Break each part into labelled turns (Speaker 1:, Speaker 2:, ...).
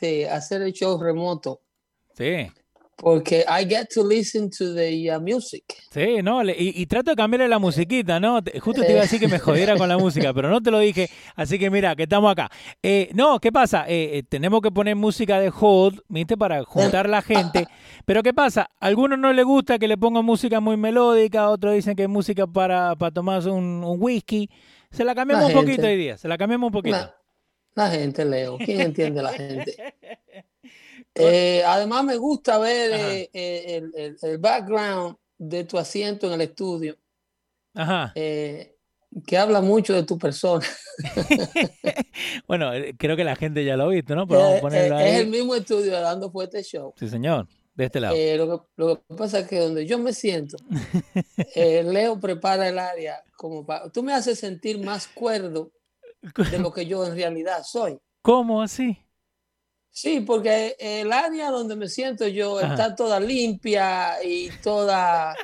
Speaker 1: Este, hacer el show remoto
Speaker 2: Sí,
Speaker 1: porque I get to listen to the uh, music.
Speaker 2: sí, no, le- y, y trato de cambiarle la musiquita, ¿no? Justo te iba a decir que me jodiera con la música, pero no te lo dije, así que mira, que estamos acá. Eh, no, ¿qué pasa? Eh, eh, tenemos que poner música de hold, ¿viste? Para juntar la gente. Pero ¿qué pasa? A algunos no les gusta que le pongan música muy melódica, otros dicen que es música para, para tomarse un, un whisky. Se la cambiamos
Speaker 1: La
Speaker 2: un poquito hoy día, se la cambiamos un poquito.
Speaker 1: La, la gente, Leo. ¿Quién entiende la gente? Eh, además, me gusta ver eh, eh, el, el- el background de tu asiento en el estudio,
Speaker 2: Ajá.
Speaker 1: eh, que habla mucho de tu persona.
Speaker 2: Bueno, creo que la gente ya lo ha visto, ¿no? Pero vamos a ponerlo
Speaker 1: eh, es
Speaker 2: ahí.
Speaker 1: el mismo estudio de Dando Fuerte Show.
Speaker 2: Sí, señor. De este lado.
Speaker 1: Eh, lo, que, lo que pasa es que donde yo me siento, eh, Leo prepara el área como para... Tú me haces sentir más cuerdo de lo que yo en realidad soy.
Speaker 2: ¿Cómo así?
Speaker 1: Sí, porque el área donde me siento yo
Speaker 2: Ajá.
Speaker 1: está toda limpia y toda,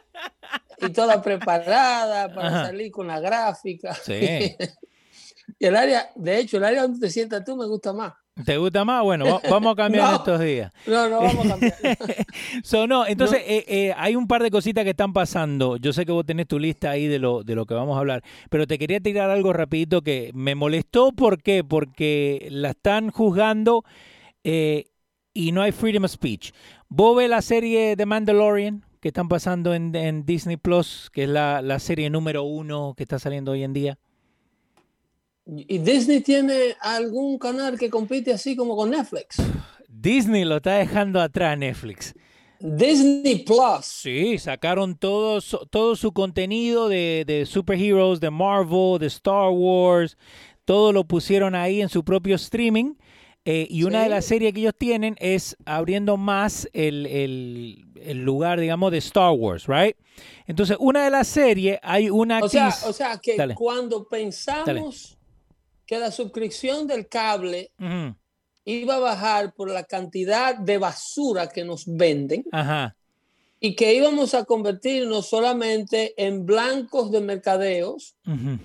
Speaker 1: y toda preparada para
Speaker 2: Ajá.
Speaker 1: salir con la gráfica.
Speaker 2: Sí.
Speaker 1: y el área, de hecho, el área donde te sientas tú me gusta más.
Speaker 2: ¿Te gusta más? Bueno, va- vamos a cambiar
Speaker 1: No.
Speaker 2: estos días.
Speaker 1: No, no vamos a cambiar.
Speaker 2: So, no, entonces eh, eh, hay un par de cositas que están pasando. Yo sé que vos tenés tu lista ahí de lo, de lo que vamos a hablar, pero te quería tirar algo rapidito que me molestó. ¿Por qué? Porque la están juzgando eh, y no hay freedom of speech. ¿Vos ves la serie de Mandalorian que están pasando en, en Disney Plus, que es la, la serie número uno que está saliendo hoy en día?
Speaker 1: ¿Y Disney tiene algún canal que compite así como con Netflix?
Speaker 2: Disney lo está dejando atrás Netflix.
Speaker 1: Disney Plus.
Speaker 2: Sí, sacaron todo, su- todo su contenido de, de superheroes, de Marvel, de Star Wars, todo lo pusieron ahí en su propio streaming. eh, y una de las series que ellos tienen es abriendo más el, el- el lugar, digamos, de Star Wars, ¿right? Entonces, una de las series, hay una
Speaker 1: O sea, o sea que
Speaker 2: Dale.
Speaker 1: cuando pensamos que la suscripción del cable
Speaker 2: Ujú,
Speaker 1: iba a bajar por la cantidad de basura que nos venden
Speaker 2: Ajá,
Speaker 1: y que íbamos a convertirnos solamente en blancos de mercadeos
Speaker 2: ujú,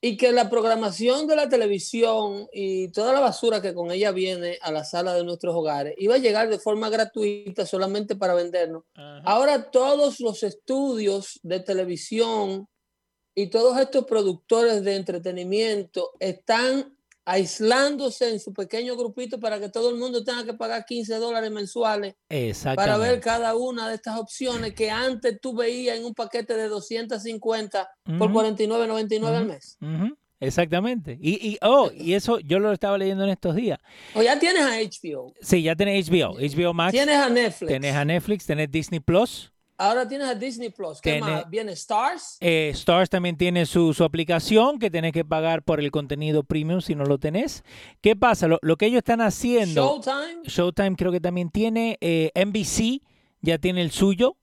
Speaker 1: y que la programación de la televisión y toda la basura que con ella viene a la sala de nuestros hogares iba a llegar de forma gratuita solamente para vendernos.
Speaker 2: ajá.
Speaker 1: Ahora todos los estudios de televisión y todos estos productores de entretenimiento están aislándose en su pequeño grupito para que todo el mundo tenga que pagar 15 dólares mensuales para ver cada una de estas opciones que antes tú veías en un paquete de 250 por
Speaker 2: Ujú.
Speaker 1: 49.99 al
Speaker 2: Ujú.
Speaker 1: mes.
Speaker 2: Ujú, Exactamente. Y, y, oh, y eso yo lo estaba leyendo en estos días.
Speaker 1: O ya tienes a HBO,
Speaker 2: Sí, ya tenés HBO, HBO Max.
Speaker 1: tienes a Netflix,
Speaker 2: Tenés a Netflix, tenés Disney Plus.
Speaker 1: Ahora tienes a Disney Plus. ¿Qué más? Viene Stars.
Speaker 2: Eh, Stars también tiene su, su aplicación que tenés que pagar por el contenido premium si no lo tenés. ¿Qué pasa? Lo, lo que ellos están haciendo,
Speaker 1: Showtime.
Speaker 2: Showtime creo que también tiene, eh, NBC ya tiene el suyo,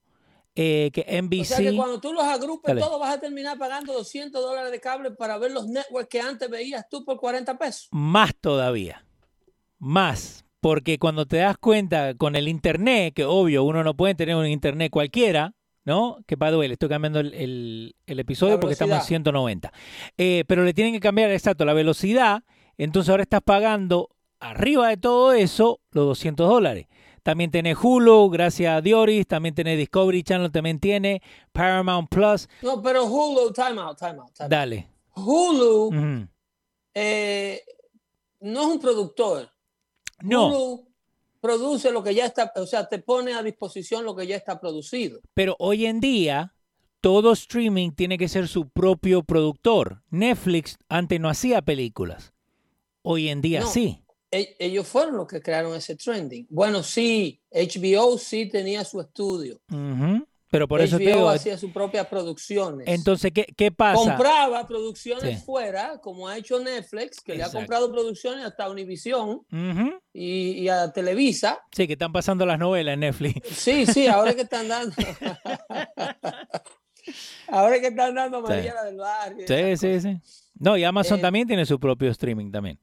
Speaker 2: eh, que
Speaker 1: O
Speaker 2: NBC...
Speaker 1: sea que cuando tú los agrupes todos vas a terminar pagando 200 dólares de cable para ver los networks que antes veías tú por 40 pesos.
Speaker 2: Más todavía. Más. Porque cuando te das cuenta con el internet, que obvio uno no puede tener un internet cualquiera, ¿no? Que by the way, le estoy cambiando el, el- el episodio porque estamos en
Speaker 1: velocidad.
Speaker 2: 190. Eh, pero le tienen que cambiar, exacto, la velocidad. Entonces ahora estás pagando arriba de todo eso los 200 dólares. También tiene Hulu, gracias a Dioris. También tiene Discovery Channel, también tiene Paramount Plus.
Speaker 1: No, pero Hulu, time out, time out. time out.
Speaker 2: Dale.
Speaker 1: Hulu eh, no es un productor.
Speaker 2: No,
Speaker 1: Hulu produce lo que ya está, o sea, te pone a disposición lo que ya está producido.
Speaker 2: pero hoy en día todo streaming tiene que ser su propio productor. Netflix antes no hacía películas. Hoy en día
Speaker 1: No.
Speaker 2: sí.
Speaker 1: E- Ellos fueron los que crearon ese trending. Bueno, sí, HBO sí tenía su estudio.
Speaker 2: Pero por eso te
Speaker 1: HBO
Speaker 2: digo,
Speaker 1: hacía sus propias producciones.
Speaker 2: entonces, ¿qué, qué pasa?
Speaker 1: compraba producciones
Speaker 2: Sí.
Speaker 1: fuera, como ha hecho Netflix, que le ha comprado producciones hasta Univision y, y a Televisa.
Speaker 2: Sí, que están pasando las novelas en Netflix.
Speaker 1: Sí, sí, ahora que están dando. ahora que están dando
Speaker 2: Sí.
Speaker 1: María del Barrio.
Speaker 2: Sí, sí, sí. No, y Amazon
Speaker 1: Eh,
Speaker 2: también tiene su propio streaming también.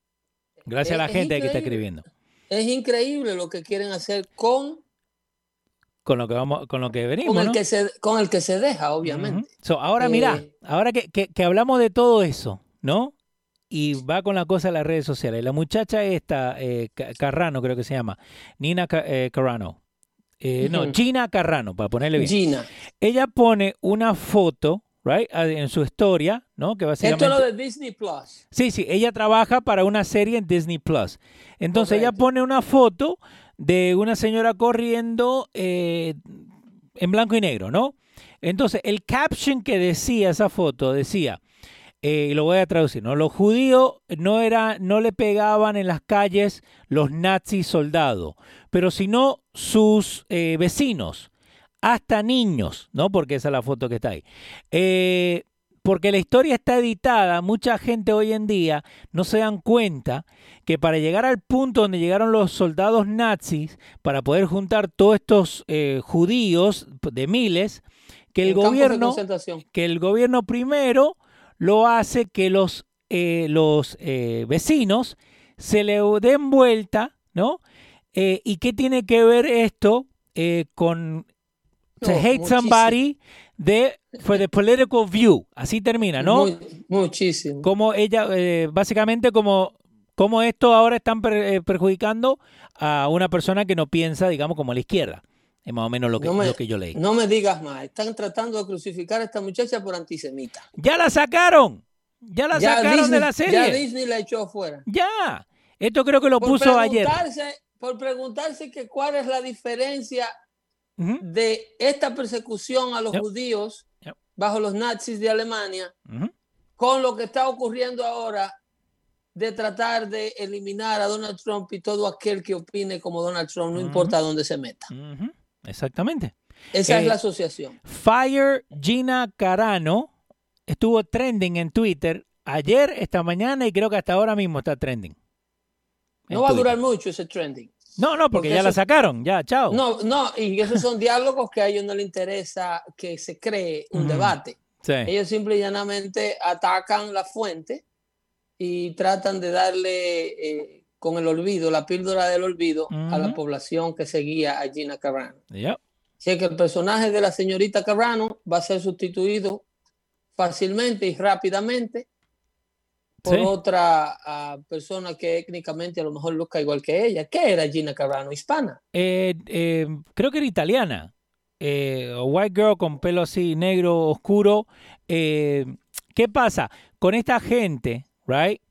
Speaker 2: Gracias a la
Speaker 1: es
Speaker 2: gente que está escribiendo.
Speaker 1: Es increíble lo que quieren hacer con,
Speaker 2: Con lo que vamos, con lo que venimos,
Speaker 1: con, el
Speaker 2: ¿no?
Speaker 1: que se, con el que se deja, obviamente.
Speaker 2: So, ahora mira,
Speaker 1: Eh,
Speaker 2: ahora que, que- que hablamos de todo eso, ¿no? Y va con la cosa de las redes sociales. La muchacha esta, eh, Ca- Carrano creo que se llama, Nina eh, Carrano. Eh, no. Gina Carrano, para ponerle bien.
Speaker 1: Gina.
Speaker 2: Ella pone una foto, right, en su historia, ¿no? Que básicamente...
Speaker 1: Esto es lo de Disney Plus.
Speaker 2: Sí, sí, ella trabaja para una serie en Disney Plus. Entonces ella pone una foto de una señora corriendo eh, en blanco y negro, ¿no? Entonces el caption que decía esa foto decía, eh, y lo voy a traducir, ¿no? Los judíos no, era, no le pegaban en las calles los nazis soldados, pero sino sus eh, vecinos, hasta niños, ¿no? Porque esa es la foto que está ahí. Eh, porque la historia está editada, mucha gente hoy en día no se dan cuenta que para llegar al punto donde llegaron los soldados nazis, para poder juntar todos estos eh, judíos de miles, que el gobierno que el gobierno primero lo hace que los, eh, los eh, vecinos se le den vuelta, ¿no? Eh, ¿Y qué tiene que ver esto eh, con to
Speaker 1: No,
Speaker 2: hate
Speaker 1: muchísimo.
Speaker 2: somebody de, for the political view? Así termina, ¿no?
Speaker 1: Muy- muchísimo.
Speaker 2: Como ella, eh, básicamente como, como esto ahora están per- eh, perjudicando a una persona que no piensa, digamos, como a la izquierda. Es más o menos lo que,
Speaker 1: No me-
Speaker 2: lo que yo leí.
Speaker 1: No me digas más. Están tratando de crucificar a esta muchacha por antisemita.
Speaker 2: ¡Ya la sacaron! ¡Ya la sacaron
Speaker 1: Disney,
Speaker 2: de la serie!
Speaker 1: Ya Disney la echó fuera.
Speaker 2: Ya. Esto creo que lo
Speaker 1: Por
Speaker 2: puso ayer.
Speaker 1: por preguntarse que cuál es la diferencia De esta persecución a los
Speaker 2: Yep.
Speaker 1: judíos
Speaker 2: Yep.
Speaker 1: bajo los nazis de Alemania con lo que está ocurriendo ahora de tratar de eliminar a Donald Trump y todo aquel que opine como Donald Trump, no importa dónde se meta.
Speaker 2: Exactamente.
Speaker 1: Esa
Speaker 2: Eh,
Speaker 1: es la asociación.
Speaker 2: Fire Gina Carano estuvo trending en Twitter ayer, esta mañana y creo que hasta ahora mismo está trending. en
Speaker 1: No va a durar mucho ese trending.
Speaker 2: No, no, porque,
Speaker 1: porque
Speaker 2: ya la sacaron, ya, chao.
Speaker 1: No, no, y esos son diálogos que a ellos no les interesa que se cree un debate.
Speaker 2: Sí.
Speaker 1: Ellos simple y llanamente atacan la fuente y tratan de darle eh, con el olvido, la píldora del olvido a la población que seguía a Gina Carano.
Speaker 2: Yep.
Speaker 1: Así que el personaje de la señorita Carrano va a ser sustituido fácilmente y rápidamente por
Speaker 2: Sí.
Speaker 1: otra ah, persona que étnicamente a lo mejor luzca igual que ella. ¿Qué era Gina Carrano? Hispana.
Speaker 2: Eh, eh, creo que era italiana. Eh, white girl con pelo así negro, oscuro. ¿Qué pasa? Con esta gente, right?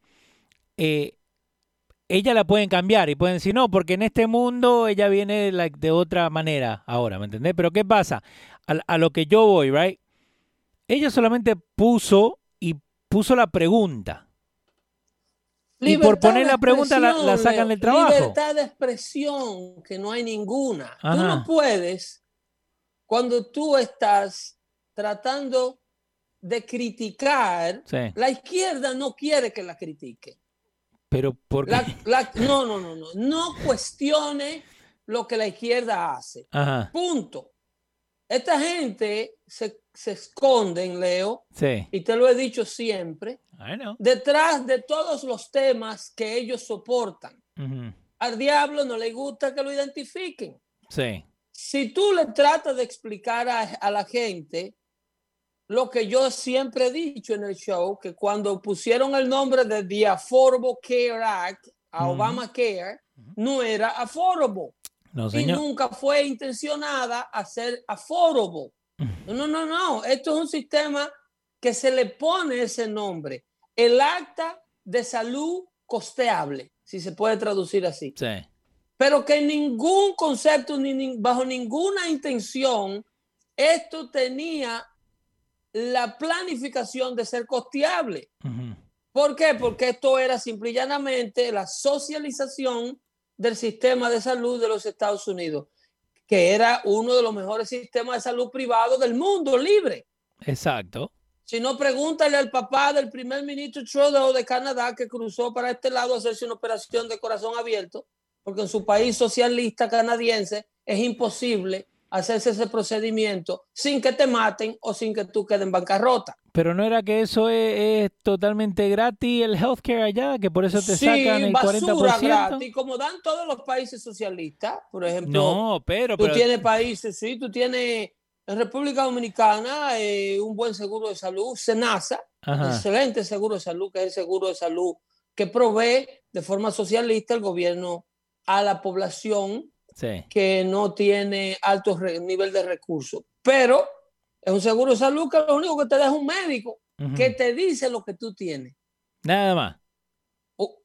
Speaker 2: Ella la pueden cambiar y pueden decir, no, porque en este mundo ella viene like, de otra manera ahora, ¿me entendés? Pero ¿qué pasa? A, a lo que yo voy, right? Ella solamente puso y puso la pregunta. Y por poner la pregunta la- sacan del trabajo.
Speaker 1: Libertad de expresión, que no hay ninguna. Tú no puedes, cuando tú estás tratando de criticar,
Speaker 2: Sí.
Speaker 1: la izquierda no quiere que la critique.
Speaker 2: Pero porque...
Speaker 1: No, no, no, no. No cuestione lo que la izquierda hace.
Speaker 2: Ajá,
Speaker 1: Punto. Esta gente se, se esconden, Leo,
Speaker 2: sí.
Speaker 1: y te lo he dicho siempre,
Speaker 2: I know.
Speaker 1: detrás de todos los temas que ellos soportan.
Speaker 2: Ujú,
Speaker 1: Al diablo no le gusta que lo identifiquen.
Speaker 2: Sí.
Speaker 1: si tú le tratas de explicar a, la gente lo que yo siempre he dicho en el show, que cuando pusieron el nombre de The Affordable Care Act a Obamacare, no era affordable. y nunca fue intencionada a ser affordable. No, no, no, no. Esto es un sistema que se le pone ese nombre. El acta de salud costeable, si se puede traducir así.
Speaker 2: Sí.
Speaker 1: Pero que ningún concepto, ni, bajo ninguna intención, esto tenía la planificación de ser costeable. ¿Por qué? Porque esto era simple y llanamente la socialización del sistema de salud de los Estados Unidos, que era uno de los mejores sistemas de salud privado del mundo, libre.
Speaker 2: Exacto.
Speaker 1: Si no, pregúntale al papá del primer ministro Trudeau de Canadá que cruzó para este lado a hacerse una operación de corazón abierto, porque en su país socialista canadiense es imposible hacerse ese procedimiento sin que te maten o sin que tú quedes en bancarrota.
Speaker 2: Pero no era que eso es, totalmente gratis el healthcare allá, que por eso te sacan el basura 40%. gratis,
Speaker 1: como dan todos los países socialistas, por ejemplo.
Speaker 2: No, pero
Speaker 1: tú tienes países, sí, tú tienes en República Dominicana, eh, un buen seguro de salud, SENASA, excelente seguro de salud, que es el seguro de salud que provee de forma socialista el gobierno a la población que no tiene alto nivel de recursos. Pero es un seguro de salud que lo único que te deja un médico que te dice lo que tú tienes.
Speaker 2: Nada más.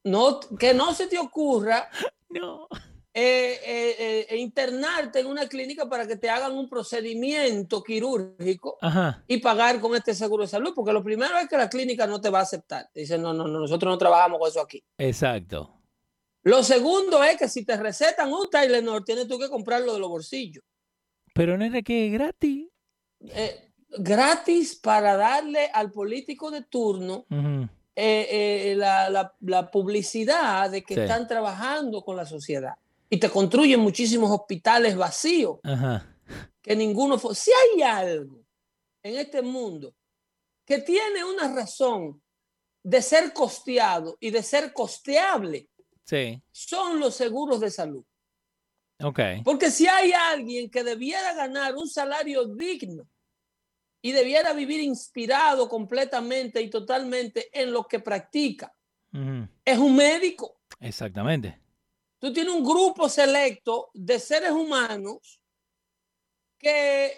Speaker 1: No, que no se te ocurra
Speaker 2: no.
Speaker 1: Eh, eh, eh, internarte en una clínica para que te hagan un procedimiento quirúrgico y pagar con este seguro de salud, porque lo primero es que la clínica no te va a aceptar. Dicen, no, no, no, nosotros no trabajamos con eso aquí.
Speaker 2: Exacto.
Speaker 1: Lo segundo es que si te recetan un Tylenol, tienes tú que comprarlo de los bolsillos.
Speaker 2: Pero no es de que es gratis.
Speaker 1: gratis para darle al político de turno la, la, publicidad de que están trabajando con la sociedad y te construyen muchísimos hospitales vacíos. Que ninguno fue. Si hay algo en este mundo que tiene una razón de ser costeado y de ser costeable, son los seguros de salud.
Speaker 2: Okay.
Speaker 1: Porque si hay alguien que debiera ganar un salario digno y debiera vivir inspirado completamente y totalmente en lo que practica, es un médico.
Speaker 2: Exactamente
Speaker 1: tú tienes un grupo selecto de seres humanos que,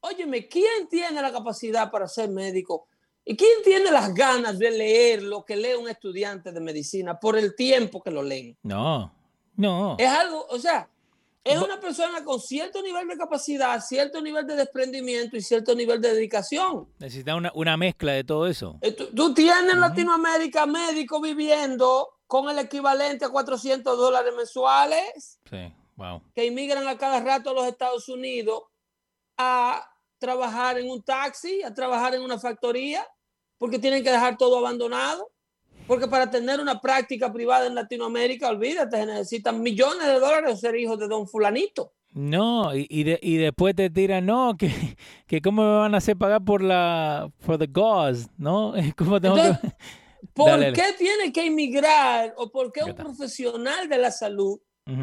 Speaker 1: óyeme, ¿quién tiene la capacidad para ser médico? ¿Y quién tiene las ganas de leer lo que lee un estudiante de medicina por el tiempo que lo leen?
Speaker 2: No, no.
Speaker 1: Es algo, o sea, es una persona con cierto nivel de capacidad, cierto nivel de desprendimiento y cierto nivel de dedicación.
Speaker 2: Necesita una, mezcla de todo eso.
Speaker 1: Eh, tú, tienes en Latinoamérica médicos viviendo con el equivalente a 400 dólares mensuales.
Speaker 2: Sí, wow.
Speaker 1: Que inmigran a cada rato a los Estados Unidos a trabajar en un taxi, a trabajar en una factoría, porque tienen que dejar todo abandonado. Porque para tener una práctica privada en Latinoamérica, olvídate, se necesitan millones de dólares ser hijos de don fulanito.
Speaker 2: No, y, y, después te tiran, no, que, que cómo me van a hacer pagar por la, for the gauze, ¿no? ¿Cómo tengo que...
Speaker 1: ¿Por qué tiene que emigrar o por qué un profesional de la salud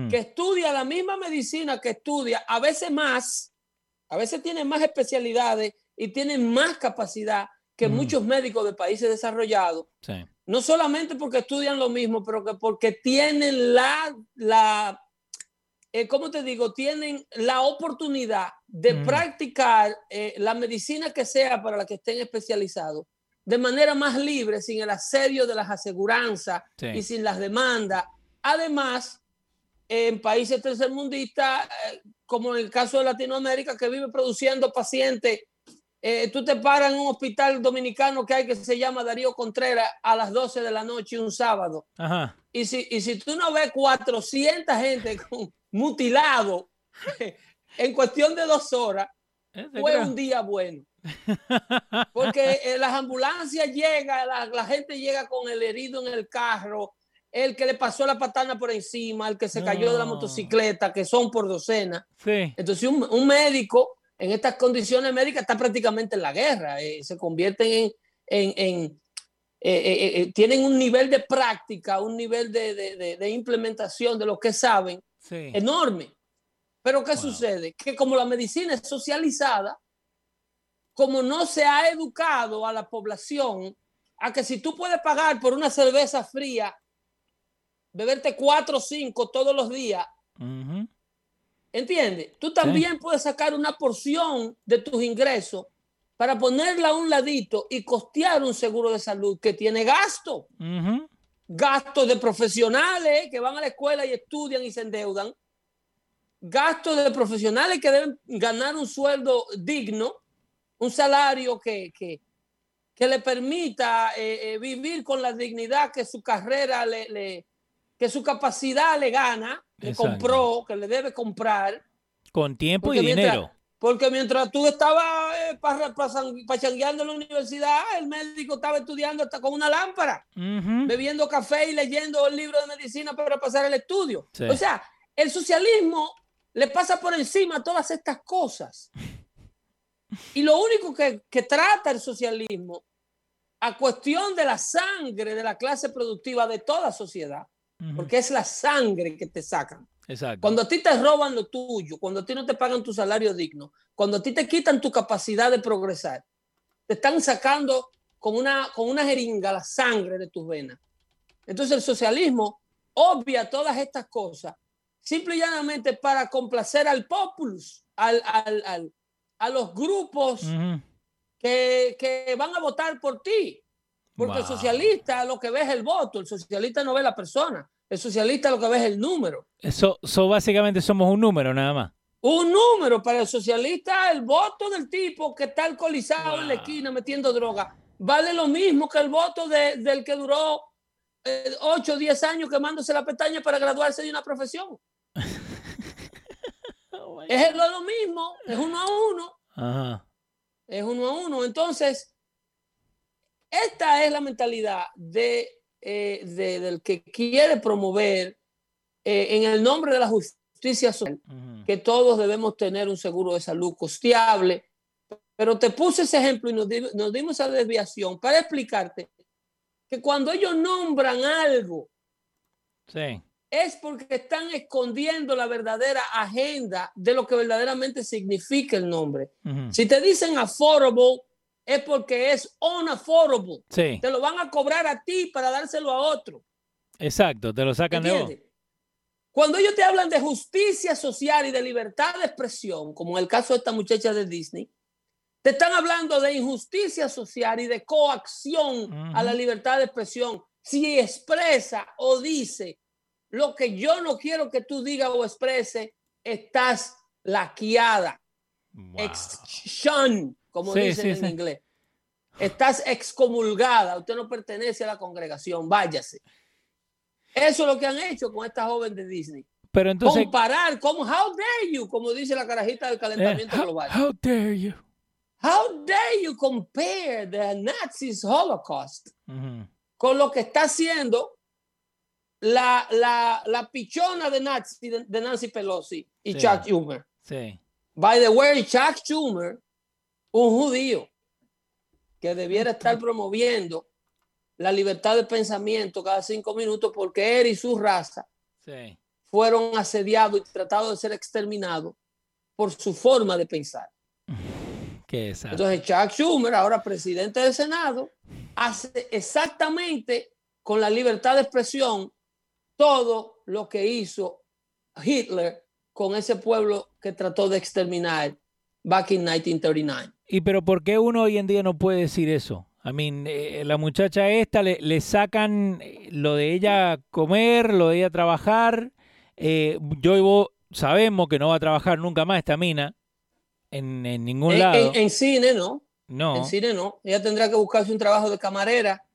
Speaker 1: que estudia la misma medicina que estudia, a veces más, a veces tiene más especialidades y tiene más capacidad que muchos médicos de países desarrollados? No solamente porque estudian lo mismo, pero que porque tienen la, la eh, ¿cómo te digo? Tienen la oportunidad de practicar eh, la medicina que sea para la que estén especializados de manera más libre, sin el asedio de las aseguranzas y sin las demandas. Además, en países tercermundistas, eh, como en el caso de Latinoamérica, que vive produciendo pacientes, eh, tú te paras en un hospital dominicano que hay que se llama Darío Contreras a las 12 de la noche un sábado. Y, si, y si tú no ves 400 gente mutilado en cuestión de dos horas, fue un día bueno. Porque eh, las ambulancias llegan, la, gente llega con el herido en el carro, el que le pasó la patana por encima, el que se cayó de la motocicleta, que son por docena. Entonces, un, médico en estas condiciones médicas está prácticamente en la guerra, eh, se convierten en, eh, tienen un nivel de práctica, un nivel de, implementación de lo que saben enorme. Pero ¿qué sucede? Que como la medicina es socializada, como no se ha educado a la población a que si tú puedes pagar por una cerveza fría, beberte cuatro o cinco todos los días, ¿entiendes? Tú también puedes sacar una porción de tus ingresos para ponerla a un ladito y costear un seguro de salud que tiene gasto. Gastos de profesionales que van a la escuela y estudian y se endeudan. Gastos de profesionales que deben ganar un sueldo digno, un salario que, que, le permita eh, eh, vivir con la dignidad que su carrera le, que su capacidad le gana, le compró, que le debe comprar.
Speaker 2: Con tiempo y dinero.
Speaker 1: Porque mientras tú estabas eh, pachangueando en la universidad, el médico estaba estudiando hasta con una lámpara, bebiendo café y leyendo el libro de medicina para pasar el estudio. O sea, el socialismo le pasa por encima todas estas cosas. Y lo único que, que trata el socialismo a cuestión de la sangre de la clase productiva de toda sociedad, porque es la sangre que te sacan. Cuando a ti te roban lo tuyo, cuando a ti no te pagan tu salario digno, cuando a ti te quitan tu capacidad de progresar, te están sacando con una, con una jeringa la sangre de tus venas. Entonces el socialismo obvia todas estas cosas simple y llanamente para complacer al populus, al, a los grupos que, que, van a votar por ti. Porque el socialista lo que ve es el voto, el socialista no ve la persona. El socialista lo que ve es el número.
Speaker 2: Eso, eso básicamente somos un número nada más.
Speaker 1: Un número para el socialista, el voto del tipo que está alcoholizado en la esquina metiendo droga, vale lo mismo que el voto del que duró 8 o 10 años quemándose la pestaña para graduarse de una profesión. Oh es lo, mismo, es uno a uno. Es uno a uno. Entonces, esta es la mentalidad de eh, del que quiere promover eh, en el nombre de la justicia social que todos debemos tener un seguro de salud costeable. Pero te puse ese ejemplo y nos, nos dimos esa desviación para explicarte que cuando ellos nombran algo, es porque están escondiendo la verdadera agenda de lo que verdaderamente significa el nombre. Si te dicen affordable, es porque es unaffordable. Sí. Te lo van a cobrar a ti para dárselo a otro.
Speaker 2: Exacto, te lo sacan de vos.
Speaker 1: Cuando ellos te hablan de justicia social y de libertad de expresión, como en el caso de esta muchacha de Disney, te están hablando de injusticia social y de coacción a la libertad de expresión. Si expresa o dice lo que yo no quiero que tú digas o exprese, estás laqueada. Wow como dicen en inglés. Estás excomulgada, usted no pertenece a la congregación, váyase. Eso es lo que han hecho con esta joven de Disney.
Speaker 2: Pero entonces.
Speaker 1: Comparar, como, how dare you, como dice la carajita del calentamiento
Speaker 2: eh,
Speaker 1: global.
Speaker 2: How dare you.
Speaker 1: How dare you compare the Nazis Holocaust con lo que está haciendo la, la, la pichona de, Nazi, de, Nancy Pelosi y Chuck Schumer.
Speaker 2: Sí.
Speaker 1: By the way, Chuck Schumer un judío que debiera estar promoviendo la libertad de pensamiento cada cinco minutos porque él y su raza fueron asediados y tratados de ser exterminados por su forma de pensar. Entonces Chuck Schumer, ahora presidente del Senado, hace exactamente con la libertad de expresión todo lo que hizo Hitler con ese pueblo que trató de exterminar back in 1939.
Speaker 2: ¿Y pero por qué uno hoy en día no puede decir eso? I mean, eh, la muchacha esta le, sacan eh, lo de ella comer, lo de ella trabajar. Eh, yo y vos sabemos que no va a trabajar nunca más esta mina en, ningún lado.
Speaker 1: En, cine no.
Speaker 2: No.
Speaker 1: En cine no. Ella tendrá que buscarse un trabajo de camarera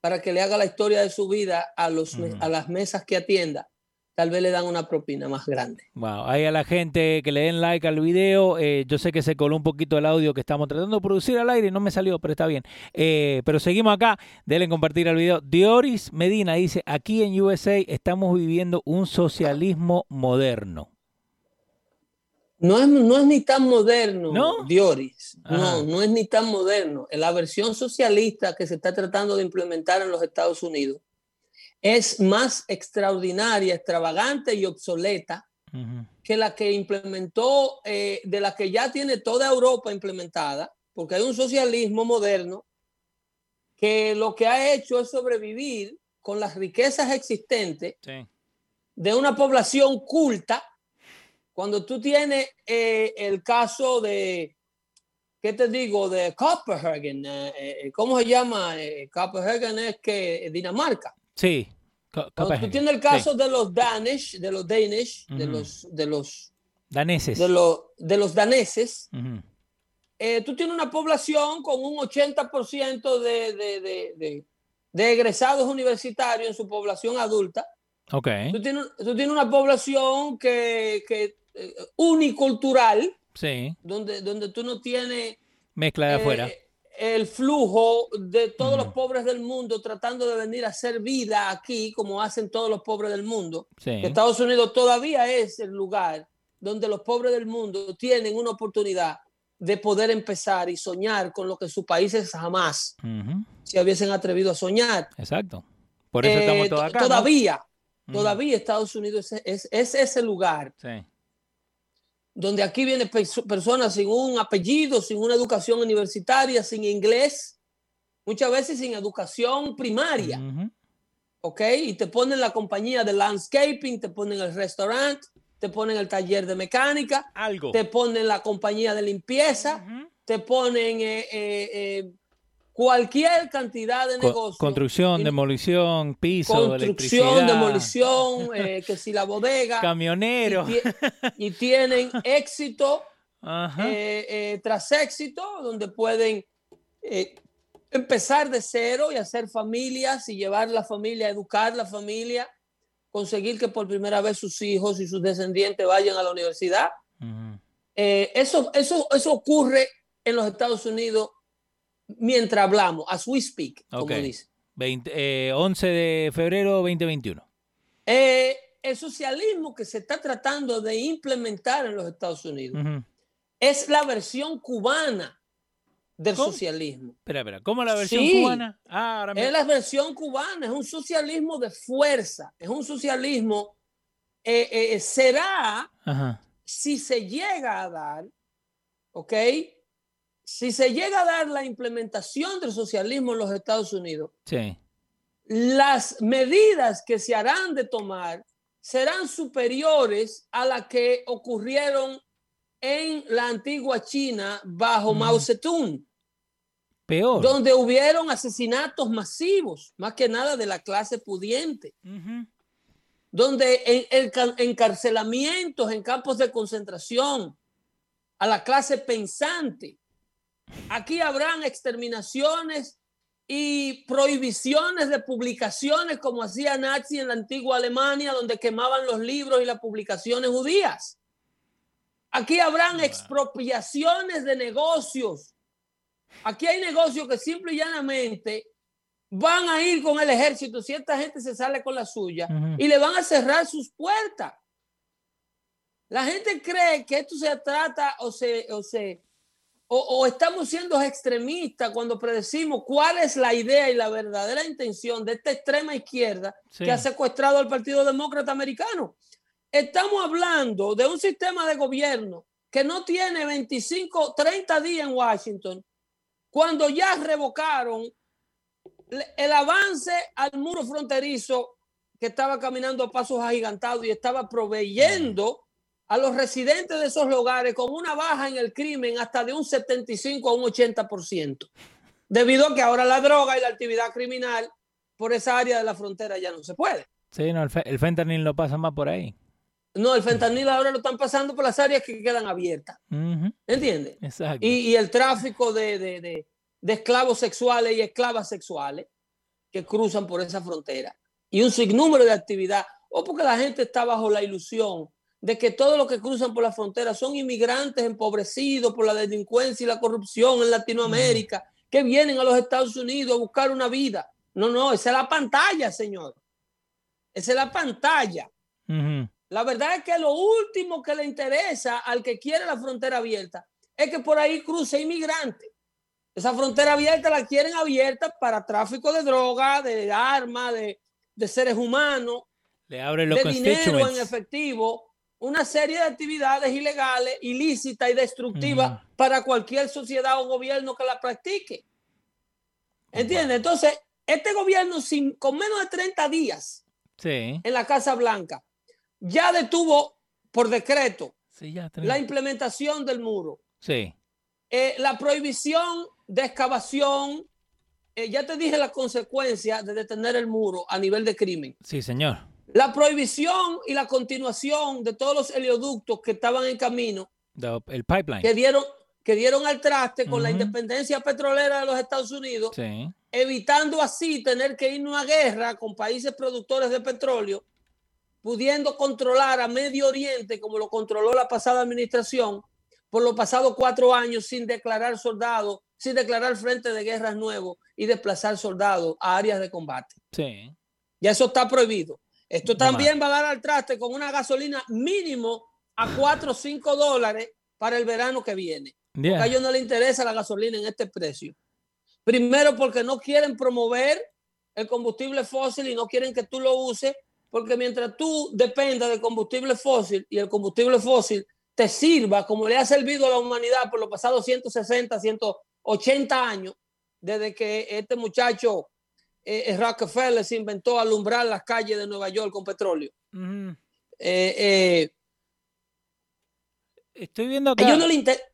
Speaker 1: para que le haga la historia de su vida a, los, a las mesas que atienda tal vez le dan una propina más grande.
Speaker 2: Wow, ahí a la gente que le den like al video, eh, yo sé que se coló un poquito el audio que estamos tratando de producir al aire, no me salió, pero está bien. Eh, pero seguimos acá, denle compartir el video. Dioris Medina dice, aquí en USA estamos viviendo un socialismo moderno.
Speaker 1: No es, no es ni tan moderno, Dioris. No, no es ni tan moderno. La versión socialista que se está tratando de implementar en los Estados Unidos es más extraordinaria, extravagante y obsoleta que la que implementó, eh, de la que ya tiene toda Europa implementada, porque hay un socialismo moderno que lo que ha hecho es sobrevivir con las riquezas existentes de una población culta. Cuando tú tienes eh, el caso de, ¿qué te digo? De Copenhagen, eh, eh, ¿cómo se llama? Copenhagen es que Dinamarca.
Speaker 2: Sí.
Speaker 1: Tú tienes el caso de los Danish, de los Danish, de los de los
Speaker 2: daneses,
Speaker 1: de los de los daneses. tú tienes una población con un 80% de, de, de, de, egresados universitarios en su población adulta.
Speaker 2: Okay.
Speaker 1: Tú tienes, tú tienes una población que, que unicultural
Speaker 2: Sí.
Speaker 1: Donde, donde tú no tienes...
Speaker 2: Mezcla de afuera.
Speaker 1: El flujo de todos los pobres del mundo tratando de venir a hacer vida aquí, como hacen todos los pobres del mundo. Estados Unidos todavía es el lugar donde los pobres del mundo tienen una oportunidad de poder empezar y soñar con lo que sus países jamás se hubiesen atrevido a soñar.
Speaker 2: Exacto. Por eso estamos eh, acá.
Speaker 1: Todavía, todavía Estados Unidos es, es, ese lugar.
Speaker 2: Sí
Speaker 1: donde aquí vienen personas sin un apellido, sin una educación universitaria, sin inglés, muchas veces sin educación primaria. ¿Ok? Y te ponen la compañía de landscaping, te ponen el restaurante, te ponen el taller de mecánica,
Speaker 2: Algo.
Speaker 1: te ponen la compañía de limpieza, te ponen eh, eh, eh, cualquier cantidad de negocios.
Speaker 2: Construcción, demolición, piso,
Speaker 1: Construcción, demolición, eh, que si la bodega.
Speaker 2: Camionero.
Speaker 1: Y, tienen éxito eh, eh, tras éxito, donde pueden empezar de cero y hacer familias y llevar la familia, educar la familia, conseguir que por primera vez sus hijos y sus descendientes vayan a la universidad. eso, eso, eso ocurre en los Estados Unidos mientras hablamos, as we speak, como dice.
Speaker 2: 20, 11 de febrero 2021.
Speaker 1: Eh, el socialismo que se está tratando de implementar en los Estados Unidos es la versión cubana del socialismo.
Speaker 2: Espera, espera, ¿cómo la versión cubana?
Speaker 1: Ah, Es la versión cubana, es un socialismo de fuerza, es un socialismo, eh, eh, será, si se llega a dar, ¿ok? Si se llega a dar la implementación del socialismo en los Estados Unidos, las medidas que se harán de tomar serán superiores a las que ocurrieron en la antigua China bajo Mao Zedong.
Speaker 2: Peor.
Speaker 1: Donde hubieron asesinatos masivos, más que nada de la clase pudiente. Donde encarcelamientos en campos de concentración a la clase pensante Aquí habrán exterminaciones y prohibiciones de publicaciones como hacía Nazi en la antigua Alemania, donde quemaban los libros y las publicaciones judías. Aquí habrán expropiaciones de negocios. Aquí hay negocios que simple y llanamente van a ir con el ejército si esta gente se sale con la suya y le van a cerrar sus puertas. La gente cree que esto se trata o se, o se o, estamos siendo extremistas cuando predecimos cuál es la idea y la verdadera intención de esta extrema izquierda que ha secuestrado al Partido Demócrata Americano. Estamos hablando de un sistema de gobierno que no tiene 25, 30 días en Washington, cuando ya revocaron el avance al muro fronterizo que estaba caminando a pasos agigantados y estaba proveyendo a los residentes de esos lugares con una baja en el crimen hasta de un 75 a un 80%, debido a que ahora la droga y la actividad criminal por esa área de la frontera ya no se puede.
Speaker 2: Sí, no, el, fentanil lo pasa más por ahí.
Speaker 1: No, el fentanil ahora lo están pasando por las áreas que quedan abiertas. ¿Entiendes?
Speaker 2: Exacto.
Speaker 1: Y, el tráfico de, de, esclavos sexuales y esclavas sexuales que cruzan por esa frontera. Y un sinnúmero de actividad. O porque la gente está bajo la ilusión de que todos los que cruzan por la frontera son inmigrantes empobrecidos por la delincuencia y la corrupción en Latinoamérica, que vienen a los Estados Unidos a buscar una vida. No, no, esa es la pantalla, señor. Esa es la pantalla. La verdad es que lo último que le interesa al que quiere la frontera abierta es que por ahí cruce inmigrantes. Esa frontera abierta la quieren abierta para tráfico de droga, de armas, de, seres humanos,
Speaker 2: le abre los
Speaker 1: de dinero en efectivo una serie de actividades ilegales, ilícitas y destructivas para cualquier sociedad o gobierno que la practique. ¿Entiendes? Entonces, este gobierno sin, con menos de 30 días en la Casa Blanca ya detuvo por decreto la implementación del muro.
Speaker 2: Sí.
Speaker 1: Eh, la prohibición de excavación, eh, ya te dije la consecuencia de detener el muro a nivel de crimen.
Speaker 2: Sí, señor.
Speaker 1: La prohibición y la continuación de todos los helioductos que estaban en camino.
Speaker 2: el pipeline.
Speaker 1: Que dieron, que dieron al traste con la independencia petrolera de los Estados Unidos, evitando así tener que irnos a guerra con países productores de petróleo, pudiendo controlar a Medio Oriente como lo controló la pasada administración por los pasados cuatro años sin declarar soldados, sin declarar frente de guerras nuevos y desplazar soldados a áreas de combate.
Speaker 2: Sí.
Speaker 1: Ya eso está prohibido. Esto también va a dar al traste con una gasolina mínimo a 4 o 5 dólares para el verano que viene. Porque a ellos no les interesa la gasolina en este precio. Primero porque no quieren promover el combustible fósil y no quieren que tú lo uses, porque mientras tú dependas del combustible fósil y el combustible fósil te sirva como le ha servido a la humanidad por los pasados 160, 180 años, desde que este muchacho eh, Rockefeller se inventó alumbrar las calles de Nueva York con petróleo. Eh, eh,
Speaker 2: Estoy viendo acá.
Speaker 1: Ellos no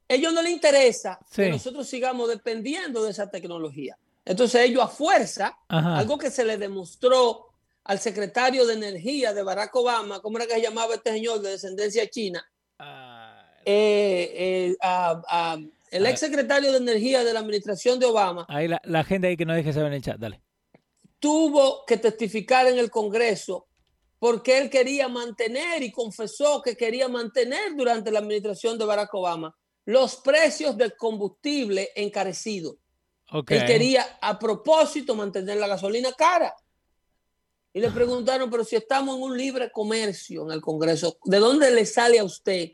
Speaker 1: ellos no le interesa que nosotros sigamos dependiendo de esa tecnología. Entonces ellos a fuerza, algo que se le demostró al secretario de Energía de Barack Obama, ¿cómo era que se llamaba este señor de descendencia china? Ah, el ex secretario de Energía de la administración de Obama.
Speaker 2: Ahí la, la gente ahí que no deje saber en el chat, dale
Speaker 1: tuvo que testificar en el Congreso porque él quería mantener y confesó que quería mantener durante la administración de Barack Obama los precios del combustible encarecidos. Él quería a propósito mantener la gasolina cara. Y le preguntaron, pero si estamos en un libre comercio en el Congreso, ¿de dónde le sale a usted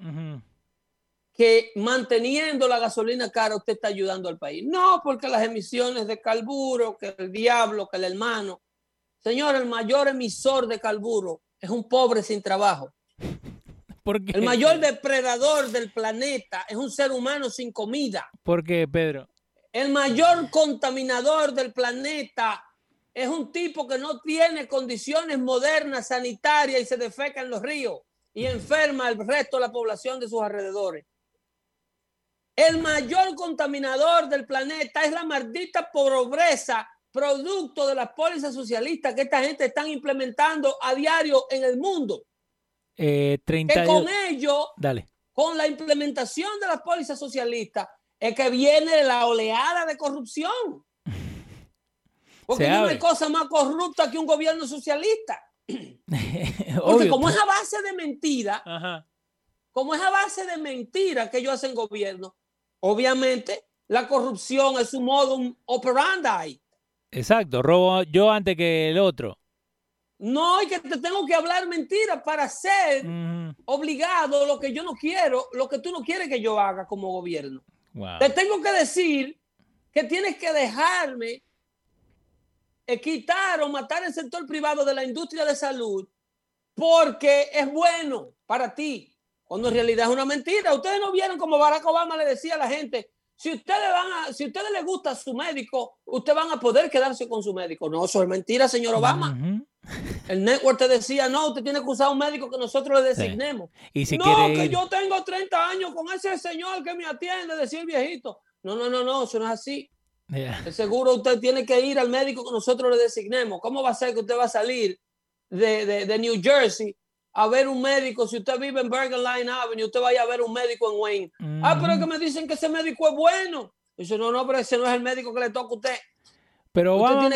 Speaker 1: que manteniendo la gasolina cara usted está ayudando al país. No, porque las emisiones de carburo, que el diablo, que el hermano. Señor, el mayor emisor de carburo es un pobre sin trabajo.
Speaker 2: ¿Por
Speaker 1: El mayor depredador del planeta es un ser humano sin comida.
Speaker 2: ¿Por qué, Pedro?
Speaker 1: El mayor contaminador del planeta es un tipo que no tiene condiciones modernas sanitarias y se defeca en los ríos y enferma al resto de la población de sus alrededores. El mayor contaminador del planeta es la maldita pobreza producto de las pólizas socialistas que esta gente están implementando a diario en el mundo.
Speaker 2: Eh,
Speaker 1: que con ello, con la implementación de las pólizas socialistas, es que viene la oleada de corrupción. Porque no hay cosa más corrupta que un gobierno socialista. Porque como es a base de mentira, como es a base de mentira que ellos hacen gobierno, Obviamente, la corrupción es un modo operandi.
Speaker 2: Exacto, robo yo antes que el otro.
Speaker 1: No, y que te tengo que hablar mentiras para ser obligado lo que yo no quiero, lo que tú no quieres que yo haga como gobierno. Te tengo que decir que tienes que dejarme quitar o matar el sector privado de la industria de salud porque es bueno para ti cuando en realidad es una mentira. Ustedes no vieron como Barack Obama le decía a la gente, si ustedes van a, si ustedes les gusta su médico, ustedes van a poder quedarse con su médico. No, eso es mentira, señor Obama. El network te decía, no, usted tiene que usar un médico que nosotros le designemos.
Speaker 2: ¿Y si
Speaker 1: no, que yo tengo 30 años con ese señor que me atiende, decía el viejito. No, no, no, no, eso no es así. Seguro usted tiene que ir al médico que nosotros le designemos. ¿Cómo va a ser que usted va a salir de, de, de New Jersey a ver un médico, si usted vive en Bergen Line Avenue, usted vaya a ver un médico en Wayne. Ah, pero es que me dicen que ese médico es bueno. Dice, no, no, pero ese no es el médico que le toca a usted.
Speaker 2: Pero Obama,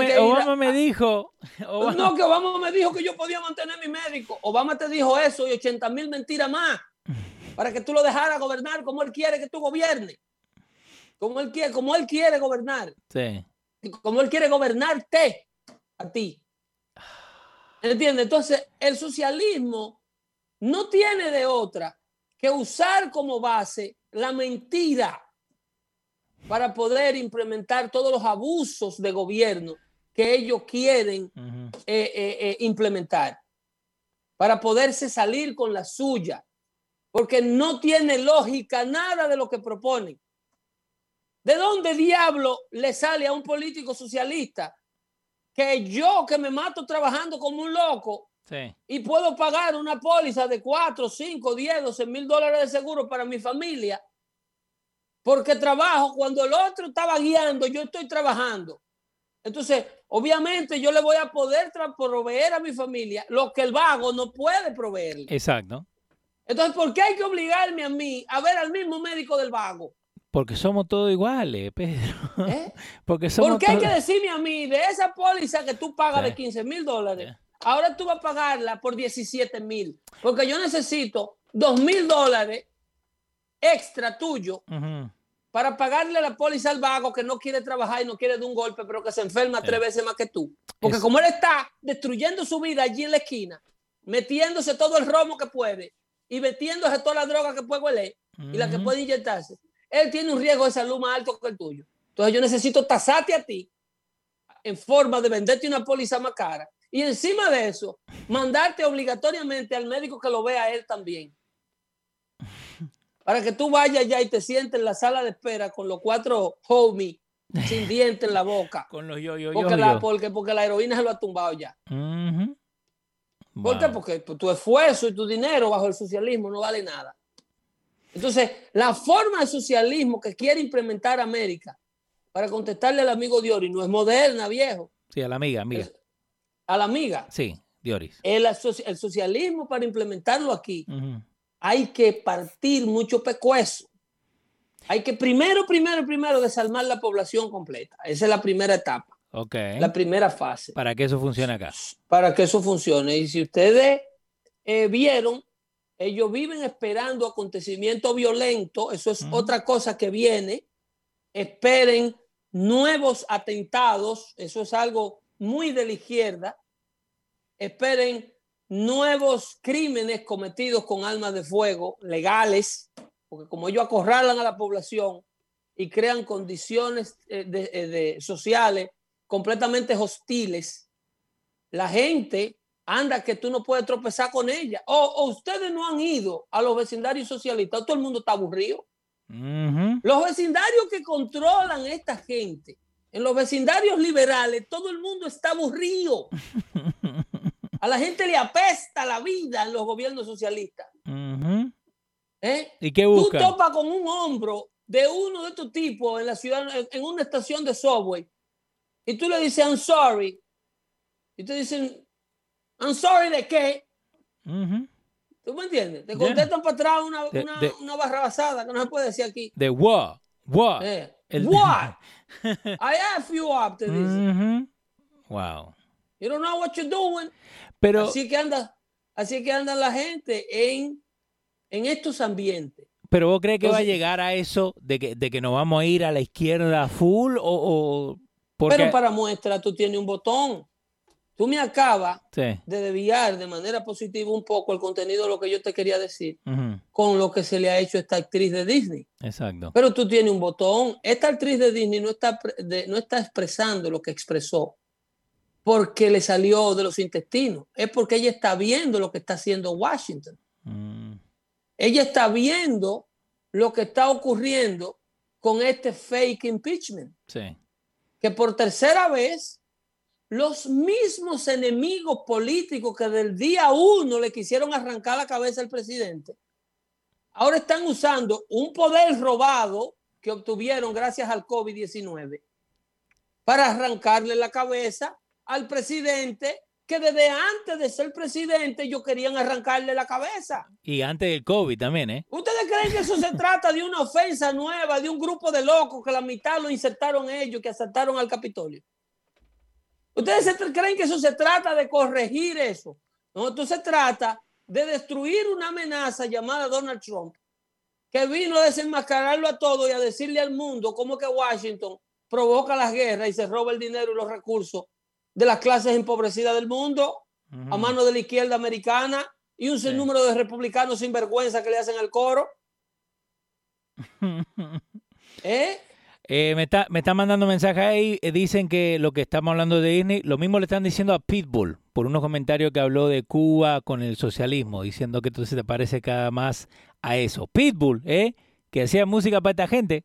Speaker 2: me, dijo.
Speaker 1: No, que Obama me dijo que yo podía mantener mi médico. Obama te dijo eso y 80 mil mentiras más para que tú lo dejaras gobernar como él quiere que tú gobiernes. Como él quiere, como él quiere gobernar.
Speaker 2: Sí.
Speaker 1: Como él quiere gobernarte a ti. ¿Entiendes? Entonces, el socialismo no tiene de otra que usar como base la mentira para poder implementar todos los abusos de gobierno que ellos quieren eh, eh, eh, implementar, para poderse salir con la suya. porque no tiene lógica nada de lo que proponen. ¿De dónde diablo le sale a un político socialista que yo que me mato trabajando como un loco y puedo pagar una póliza de 4, 5, 10, 12 mil dólares de seguro para mi familia? Porque trabajo cuando el otro estaba guiando, yo estoy trabajando. Entonces, obviamente yo le voy a poder proveer a mi familia lo que el vago no puede proveer.
Speaker 2: Exacto.
Speaker 1: Entonces, ¿por qué hay que obligarme a mí a ver al mismo médico del vago?
Speaker 2: Porque somos todos iguales, Pedro.
Speaker 1: ¿Eh? Porque somos ¿Por qué hay que decirme a mí de esa póliza que tú pagas de 15 mil dólares? Ahora tú vas a pagarla por 17 mil. Porque yo necesito 2 mil dólares extra tuyo para pagarle la póliza al vago que no quiere trabajar y no quiere de un golpe, pero que se enferma tres veces más que tú. Porque como él está destruyendo su vida allí en la esquina, metiéndose todo el romo que puede y metiéndose toda la droga que puede huele y la que puede inyectarse, él tiene un riesgo de salud más alto que el tuyo. Entonces yo necesito tasarte a ti en forma de venderte una póliza más cara y encima de eso, mandarte obligatoriamente al médico que lo vea a él también. Para que tú vayas ya y te sientes en la sala de espera con los cuatro homies sin dientes en la boca.
Speaker 2: Con los yo, yo,
Speaker 1: porque, la, porque, porque la heroína se lo ha tumbado ya. ¿Por qué? Porque tu esfuerzo y tu dinero bajo el socialismo no vale nada. Entonces, la forma de socialismo que quiere implementar América, para contestarle al amigo Diori, no es moderna, viejo.
Speaker 2: Sí, a la amiga, amiga.
Speaker 1: a la amiga.
Speaker 2: Sí, Dioris.
Speaker 1: El, el socialismo para implementarlo aquí, hay que partir mucho pecueso. Hay que primero, primero, primero desarmar la población completa. Esa es la primera etapa.
Speaker 2: Ok.
Speaker 1: La primera fase.
Speaker 2: Para que eso funcione acá.
Speaker 1: Para que eso funcione. Y si ustedes eh, vieron, ellos viven esperando acontecimientos violentos, eso es otra cosa que viene. Esperen nuevos atentados, eso es algo muy de la izquierda. Esperen nuevos crímenes cometidos con armas de fuego legales, porque como ellos acorralan a la población y crean condiciones eh, eh, de, sociales completamente hostiles, la gente anda que tú no puedes tropezar con ella. O, ustedes no han ido a los vecindarios socialistas, todo el mundo está aburrido. Los vecindarios que controlan esta gente, en los vecindarios liberales, todo el mundo está aburrido. A la gente le apesta la vida en los gobiernos socialistas. ¿Eh?
Speaker 2: ¿Y qué busca?
Speaker 1: Tú topas con un hombro de uno de estos tipos en la ciudad, en una estación de subway, y tú le dices, I'm sorry. Y te dicen, I'm sorry de qué. ¿Tú me entiendes? Te contestan para atrás una, una, una, barra basada que no se puede decir aquí.
Speaker 2: De what? What?
Speaker 1: Eh, what? I have you up, te.
Speaker 2: Wow.
Speaker 1: You don't know what you're doing.
Speaker 2: Pero,
Speaker 1: así que anda, así que anda la gente en, en estos ambientes.
Speaker 2: Pero vos crees que va a llegar a eso de que, de que nos vamos a ir a la izquierda full o, o
Speaker 1: Pero para muestra tú tienes un botón. Tú me acabas de desviar de manera positiva un poco el contenido de lo que yo te quería decir con lo que se le ha hecho a esta actriz de Disney.
Speaker 2: Exacto.
Speaker 1: Pero tú tienes un botón. Esta actriz de Disney no está, no está expresando lo que expresó porque le salió de los intestinos. Es porque ella está viendo lo que está haciendo Washington. Mm. Ella está viendo lo que está ocurriendo con este fake impeachment.
Speaker 2: Sí.
Speaker 1: Que por tercera vez los mismos enemigos políticos que del día uno le quisieron arrancar la cabeza al presidente, ahora están usando un poder robado que obtuvieron gracias al COVID-19 para arrancarle la cabeza al presidente que desde antes de ser presidente ellos querían arrancarle la cabeza.
Speaker 2: Y antes del COVID también, ¿eh?
Speaker 1: ¿Ustedes creen que eso se trata de una ofensa nueva, de un grupo de locos que la mitad lo insertaron ellos, que asaltaron al Capitolio? ¿Ustedes creen que eso se trata de corregir eso? No, esto se trata de destruir una amenaza llamada Donald Trump, que vino a desenmascararlo a todo y a decirle al mundo cómo que Washington provoca las guerras y se roba el dinero y los recursos de las clases empobrecidas del mundo a mano de la izquierda americana y un sinnúmero de republicanos sin vergüenza que le hacen el coro. ¿Eh?
Speaker 2: Eh, me, está, me están mandando mensajes ahí, eh, dicen que lo que estamos hablando de Disney, lo mismo le están diciendo a Pitbull por unos comentarios que habló de Cuba con el socialismo, diciendo que entonces te parece cada más a eso. Pitbull, ¿eh? Que hacía música para esta gente.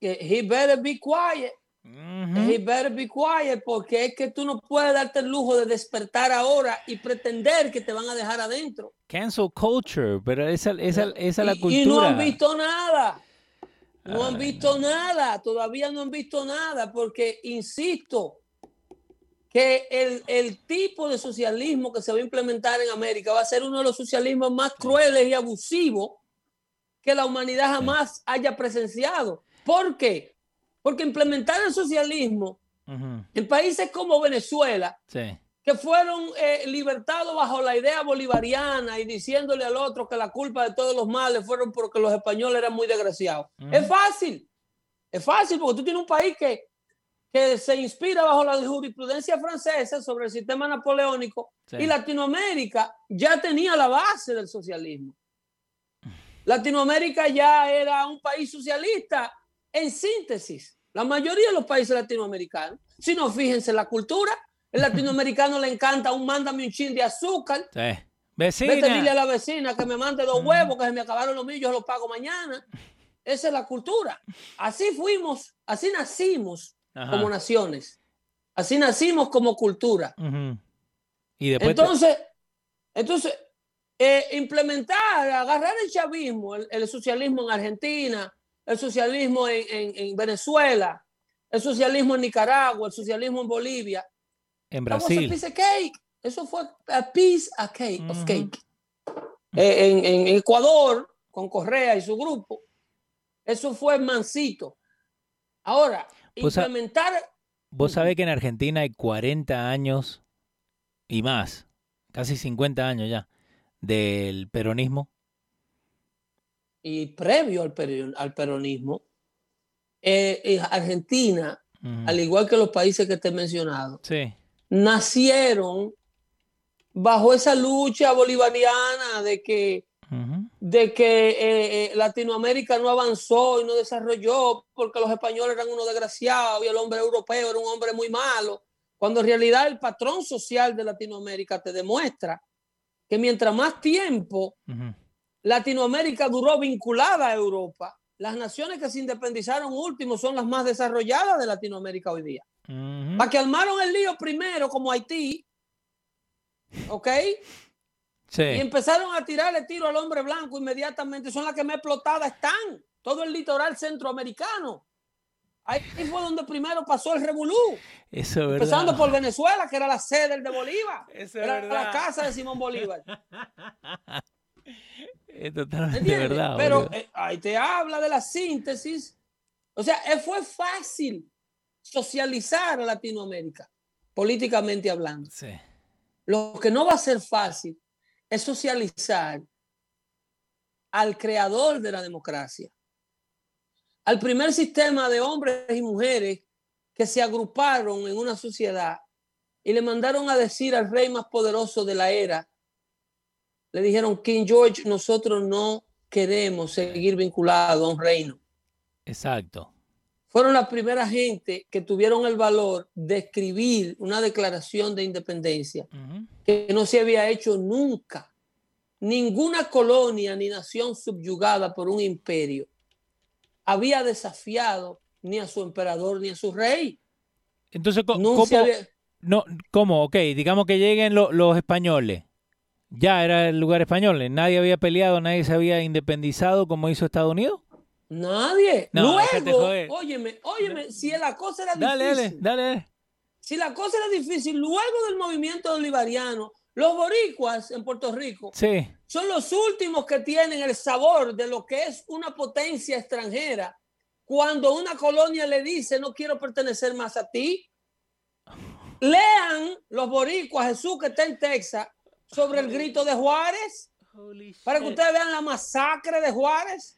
Speaker 1: He better be quiet. He better be quiet porque es que tú no puedes darte el lujo de despertar ahora y pretender que te van a dejar adentro.
Speaker 2: Cancel culture, pero esa, esa, esa es la cultura.
Speaker 1: Y no han visto nada. No han visto nada. Todavía no han visto nada porque, insisto, que el, el, tipo de socialismo que se va a implementar en América va a ser uno de los socialismos más crueles y abusivos que la humanidad jamás haya presenciado. ¿Por qué? Porque implementar el socialismo en países como Venezuela, que fueron eh, libertados bajo la idea bolivariana y diciéndole al otro que la culpa de todos los males fueron porque los españoles eran muy desgraciados. Es fácil, es fácil porque tú tienes un país que, que se inspira bajo la jurisprudencia francesa sobre el sistema napoleónico y Latinoamérica ya tenía la base del socialismo. Latinoamérica ya era un país socialista en síntesis. La mayoría de los países latinoamericanos, si no, fíjense la cultura. El latinoamericano le encanta un mándame un chin de azúcar.
Speaker 2: Sí. Vecina.
Speaker 1: Vete a dile a la vecina que me mande dos huevos, que se me acabaron los millos, los pago mañana. Esa es la cultura. Así fuimos, así nacimos como naciones. Así nacimos como cultura.
Speaker 2: Y después
Speaker 1: entonces, entonces eh, implementar, agarrar el chavismo, el, socialismo en Argentina, el socialismo en, Venezuela, el socialismo en Nicaragua, el socialismo en Bolivia.
Speaker 2: En Brasil.
Speaker 1: cake. Eso fue a piece of cake. Of cake. Eh, en, Ecuador, con Correa y su grupo, eso fue mansito. Ahora, implementar.
Speaker 2: Vos sabés que en Argentina hay 40 años y más, casi 50 años ya, del peronismo
Speaker 1: y previo al, al peronismo, eh, Argentina, al igual que los países que te he mencionado, nacieron bajo esa lucha bolivariana de que, de que eh, eh, Latinoamérica no avanzó y no desarrolló porque los españoles eran unos desgraciados y el hombre europeo era un hombre muy malo, cuando en realidad el patrón social de Latinoamérica te demuestra que mientras más tiempo Latinoamérica duró vinculada a Europa. Las naciones que se independizaron último son las más desarrolladas de Latinoamérica hoy día. Para que armaron el lío primero, como Haití, ¿ok?
Speaker 2: Sí.
Speaker 1: Y empezaron a tirarle tiro al hombre blanco inmediatamente. Son las que más explotadas están. Todo el litoral centroamericano. Ahí fue donde primero pasó el revolú.
Speaker 2: Eso es
Speaker 1: Empezando por Venezuela, que era la sede de Bolívar. Eso es era la casa de Simón Bolívar.
Speaker 2: Es totalmente verdad.
Speaker 1: Pero eh, ahí te habla de la síntesis. O sea, eh, fue fácil socializar a Latinoamérica, políticamente hablando.
Speaker 2: Sí.
Speaker 1: Lo que no va a ser fácil es socializar al creador de la democracia, al primer sistema de hombres y mujeres que se agruparon en una sociedad y le mandaron a decir al rey más poderoso de la era, le dijeron, King George, nosotros no queremos seguir vinculados a un reino.
Speaker 2: Exacto.
Speaker 1: Fueron la primera gente que tuvieron el valor de escribir una declaración de independencia que no se había hecho nunca. Ninguna colonia ni nación subyugada por un imperio había desafiado ni a su emperador ni a su rey.
Speaker 2: Entonces, ¿cómo? No, ¿cómo? Ok, digamos que lleguen los españoles ya era el lugar español. Nadie había peleado, nadie se había independizado como hizo Estados Unidos.
Speaker 1: Nadie. Luego, óyeme, óyeme, si la cosa era
Speaker 2: dale,
Speaker 1: difícil.
Speaker 2: Dale, dale.
Speaker 1: Si la cosa era difícil, luego del movimiento bolivariano, los boricuas en Puerto Rico
Speaker 2: sí.
Speaker 1: son los últimos que tienen el sabor de lo que es una potencia extranjera. Cuando una colonia le dice, no quiero pertenecer más a ti, lean los boricuas, Jesús que está en Texas, sobre el grito de Juárez. Para que ustedes vean la masacre de Juárez.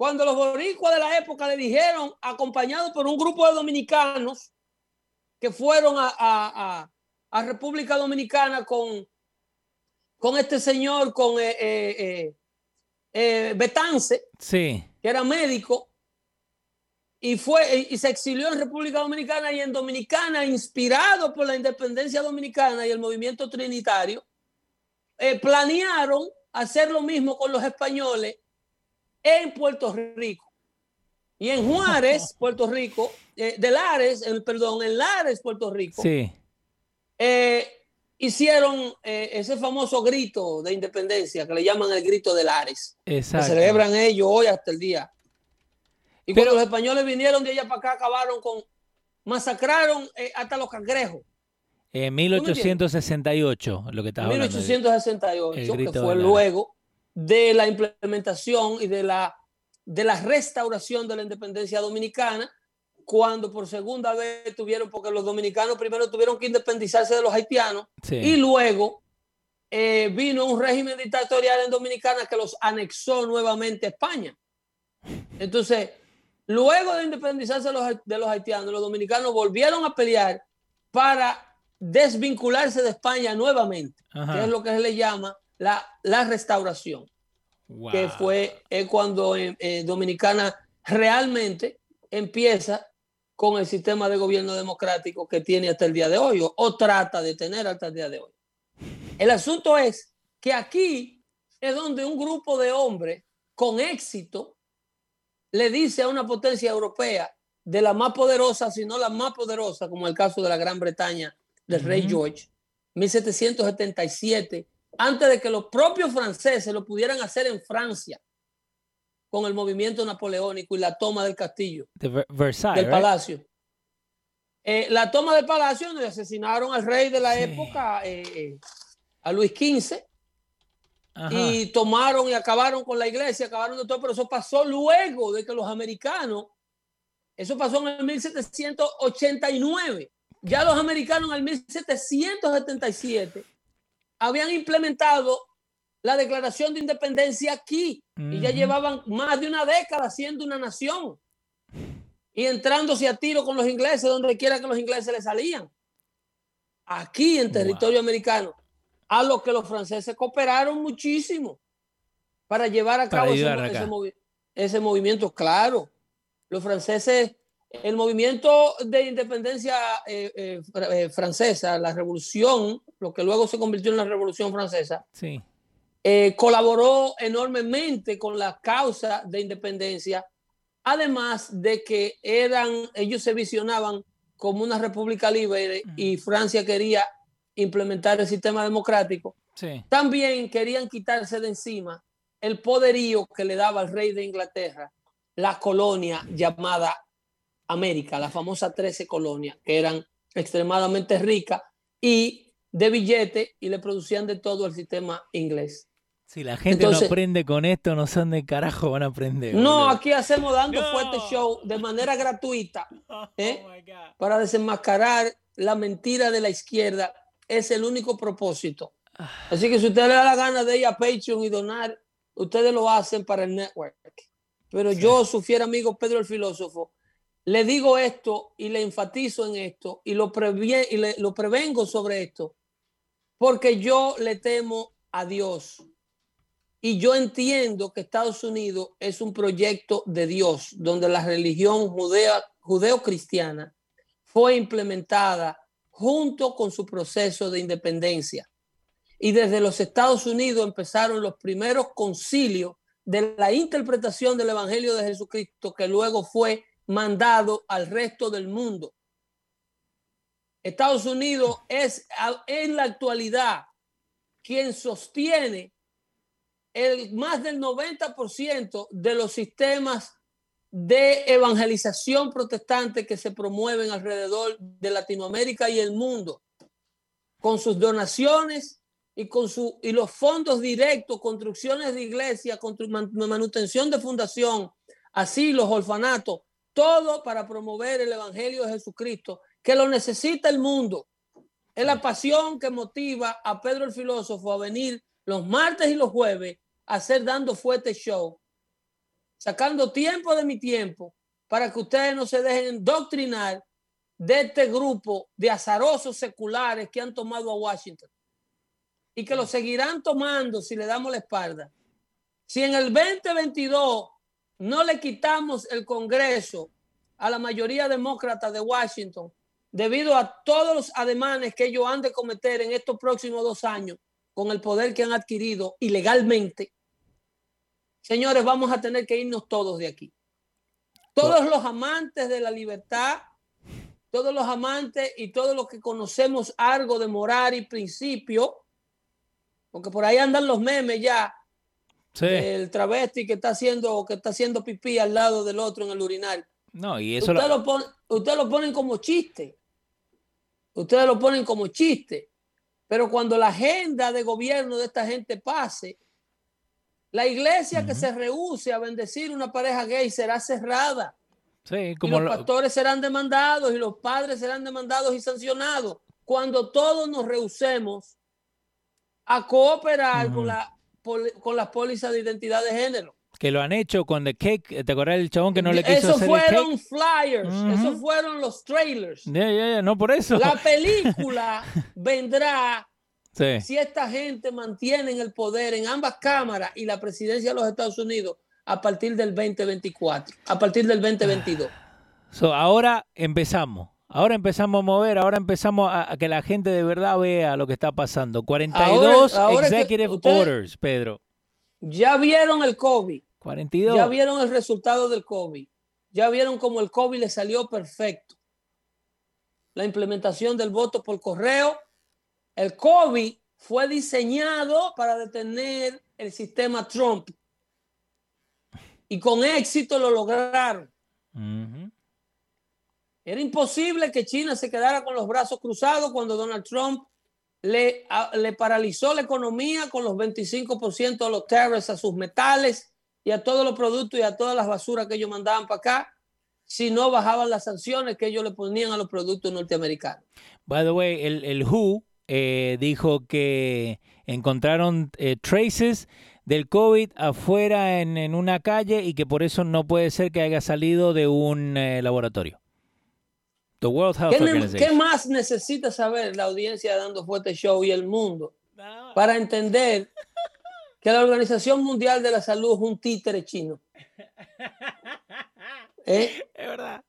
Speaker 1: Cuando los boricuas de la época le dijeron, acompañados por un grupo de dominicanos que fueron a, República Dominicana con, con este señor, con eh, eh, eh, Betance,
Speaker 2: sí.
Speaker 1: que era médico, y fue y se exilió en República Dominicana y en Dominicana, inspirado por la independencia dominicana y el movimiento trinitario, planearon hacer lo mismo con los españoles en Puerto Rico. Y en Juárez, Puerto Rico, eh, de Lares, perdón, en Lares, Puerto Rico,
Speaker 2: sí.
Speaker 1: Eh, hicieron eh, ese famoso grito de independencia que le llaman el grito de Lares.
Speaker 2: Exacto.
Speaker 1: Que celebran ellos hoy hasta el día. Y cuando los españoles vinieron de allá para acá, acabaron con, masacraron hasta los cangrejos.
Speaker 2: En 1868, lo que estaba
Speaker 1: 1868, que fue luego de la implementación y de la, de la restauración de la independencia dominicana, cuando por segunda vez tuvieron, porque los dominicanos primero tuvieron que independizarse de los haitianos y luego eh, vino un régimen dictatorial en Dominicana que los anexó nuevamente a España. Entonces, luego de independizarse de los, de los haitianos, los dominicanos volvieron a pelear para desvincularse de España nuevamente, que es lo que se le llama la, la restauración, que fue cuando eh, eh, Dominicana realmente empieza con el sistema de gobierno democrático que tiene hasta el día de hoy o, o trata de tener hasta el día de hoy. El asunto es que aquí es donde un grupo de hombres con éxito le dice a una potencia europea de la más poderosa, si no la más poderosa, como el caso de la Gran Bretaña del rey George, 1777, antes de que los propios franceses lo pudieran hacer en Francia con el movimiento napoleónico y la toma del castillo,
Speaker 2: del
Speaker 1: palacio. Eh, la toma del palacio donde asesinaron al rey de la época, eh, eh, a Luis XV, y tomaron y acabaron con la iglesia, acabaron de todo, pero eso pasó luego de que los americanos, eso pasó en el 1789 ya los americanos en el 1777 habían implementado la declaración de independencia aquí y ya llevaban más de una década siendo una nación y entrándose a tiro con los ingleses donde quiera que los ingleses le salían. Aquí en territorio americano, a lo que los franceses cooperaron muchísimo para llevar a cabo ese movimiento. Claro, los franceses el movimiento de independencia eh, eh, eh, francesa, la revolución, lo que luego se convirtió en la revolución francesa,
Speaker 2: sí.
Speaker 1: colaboró enormemente con la causa de independencia, además de que eran, ellos se visionaban como una república libre y Francia quería implementar el sistema democrático.
Speaker 2: Sí.
Speaker 1: También querían quitarse de encima el poderío que le daba al rey de Inglaterra la colonia llamada América, la famosa 13 colonias, que eran extremadamente ricas y de billete y le producían de todo el sistema inglés.
Speaker 2: Si la gente no aprende con esto, no son de carajo, van a aprender.
Speaker 1: No, aquí hacemos dando fuerte show de manera gratuita oh ¿eh? para desenmascarar la mentira de la izquierda. Es el único propósito. Ah. Así que si usted le da la gana de ir a Patreon y donar, ustedes lo hacen para el network. Pero yo, su fiel amigo Pedro el Filósofo, le digo esto y le enfatizo en esto y lo, y lo prevengo sobre esto, porque yo le temo a Dios. Y yo entiendo que Estados Unidos es un proyecto de Dios, donde la religión judea, judeo-cristiana fue implementada junto con su proceso de independencia. Y desde los Estados Unidos empezaron los primeros concilios de la interpretación del Evangelio de Jesucristo, que luego fue mandado al resto del mundo. Estados Unidos es en la actualidad quien sostiene el más del 90% de los sistemas de evangelización protestante que se promueven alrededor de Latinoamérica y el mundo, con sus donaciones y con su y los fondos directos, construcciones de iglesia, manutención de fundación, así los orfanatos, todo para promover el Evangelio de Jesucristo, que lo necesita el mundo. Es la pasión que motiva a Pedro el filósofo a venir los martes y los jueves a hacer dando fuerte show, sacando tiempo de mi tiempo para que ustedes no se dejen doctrinar de este grupo de azarosos seculares que han tomado a Washington y que lo seguirán tomando si le damos la espalda. Si en el 2022 no le quitamos el Congreso a la mayoría demócrata de Washington debido a todos los ademanes que ellos han de cometer en estos próximos dos años con el poder que han adquirido ilegalmente, señores, vamos a tener que irnos todos de aquí. Todos los amantes de la libertad, todos los amantes y todos los que conocemos algo de moral y principio, porque por ahí andan los memes ya, el travesti que está haciendo que está haciendo pipí al lado del otro en el urinario.
Speaker 2: No, y eso
Speaker 1: usted, lo... pone, usted lo ponen como chiste. Ustedes lo ponen como chiste. Pero cuando la agenda de gobierno de esta gente pase, la iglesia que se rehúse a bendecir una pareja gay será cerrada.
Speaker 2: Sí, como
Speaker 1: y los pastores serán demandados y los padres serán demandados y sancionados. Cuando todos nos rehusemos a cooperar con, la, con las pólizas de identidad de género.
Speaker 2: Que lo han hecho con The Cake. ¿Te acuerdas del chabón que no le quiso
Speaker 1: Eso
Speaker 2: hacer
Speaker 1: fueron flyers, eso fueron los trailers.
Speaker 2: Ya, ya, ya, no por eso.
Speaker 1: La película vendrá si esta gente mantiene el poder en ambas cámaras y la presidencia de los Estados Unidos a partir del 2024, a partir del 2022.
Speaker 2: So, ahora empezamos. Ahora empezamos a mover, ahora empezamos a, que la gente de verdad vea lo que está pasando. 42 executive orders, Pedro.
Speaker 1: Ya vieron el COVID.
Speaker 2: 42.
Speaker 1: Ya vieron el resultado del COVID. Ya vieron cómo el COVID le salió perfecto. La implementación del voto por correo. El COVID fue diseñado para detener el sistema Trump. Y con éxito lo lograron. Era imposible que China se quedara con los brazos cruzados cuando Donald Trump le, le paralizó la economía con los 25% de los tariffs a sus metales y a todos los productos y a todas las basuras que ellos mandaban para acá si no bajaban las sanciones que ellos le ponían a los productos norteamericanos.
Speaker 2: By the way, el, el WHO eh, dijo que encontraron eh, traces del COVID afuera en, en, una calle y que por eso no puede ser que haya salido de un eh, laboratorio.
Speaker 1: ¿Qué, más necesita saber la audiencia Dando Fuerte Show y el mundo para entender que la Organización Mundial de la Salud es un títere chino?
Speaker 2: ¿Eh? Es verdad.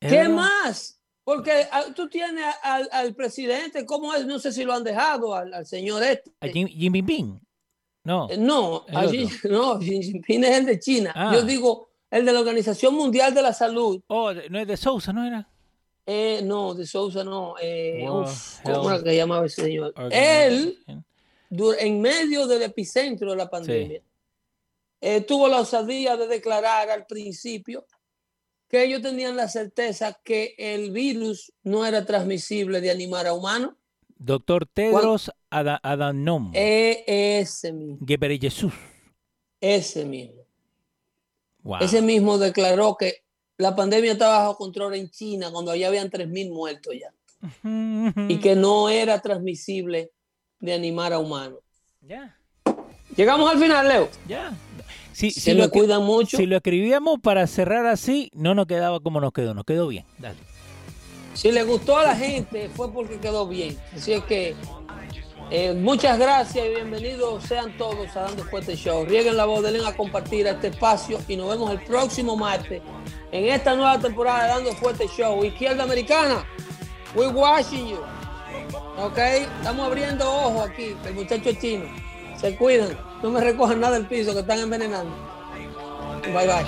Speaker 1: ¿Qué más? Porque ah, tú tienes al, presidente, ¿cómo es? No sé si lo han dejado al, señor este.
Speaker 2: ¿A Jim, Jinping? No.
Speaker 1: Eh, no, no, Xi Jinping es el de China. Ah. Yo digo, el de la Organización Mundial de la Salud.
Speaker 2: Oh, no es de Sousa, ¿no era?
Speaker 1: Eh, no, de Sousa no. Eh, ¿Cómo era que llamaba ese señor? Él, en medio del epicentro de la pandemia, eh, tuvo la osadía de declarar al principio que ellos tenían la certeza que el virus no era transmisible de animal a humano.
Speaker 2: Doctor Tedros Adhanom.
Speaker 1: Eh, ese mismo.
Speaker 2: Jesús.
Speaker 1: Ese mismo. Ese mismo declaró que la pandemia estaba bajo control en China cuando allá habían 3.000 muertos ya. y que no era transmisible de animar a humano.
Speaker 2: Ya.
Speaker 1: Llegamos al final, Leo.
Speaker 2: Ya.
Speaker 1: Si, Se lo cuidan mucho.
Speaker 2: Si lo escribíamos para cerrar así, no nos quedaba como nos quedó, nos quedó bien. Dale.
Speaker 1: Si le gustó a la gente, fue porque quedó bien. Así es que eh, muchas gracias y bienvenidos sean todos a Dando Fuerte Show. Rieguen la voz, denle a compartir este espacio y nos vemos el próximo martes en esta nueva temporada de Dando Fuerte Show. Izquierda Americana, we watching you. Ok, estamos abriendo ojos aquí, el muchacho chino. Se cuidan, no me recojan nada del piso que están envenenando. Bye bye.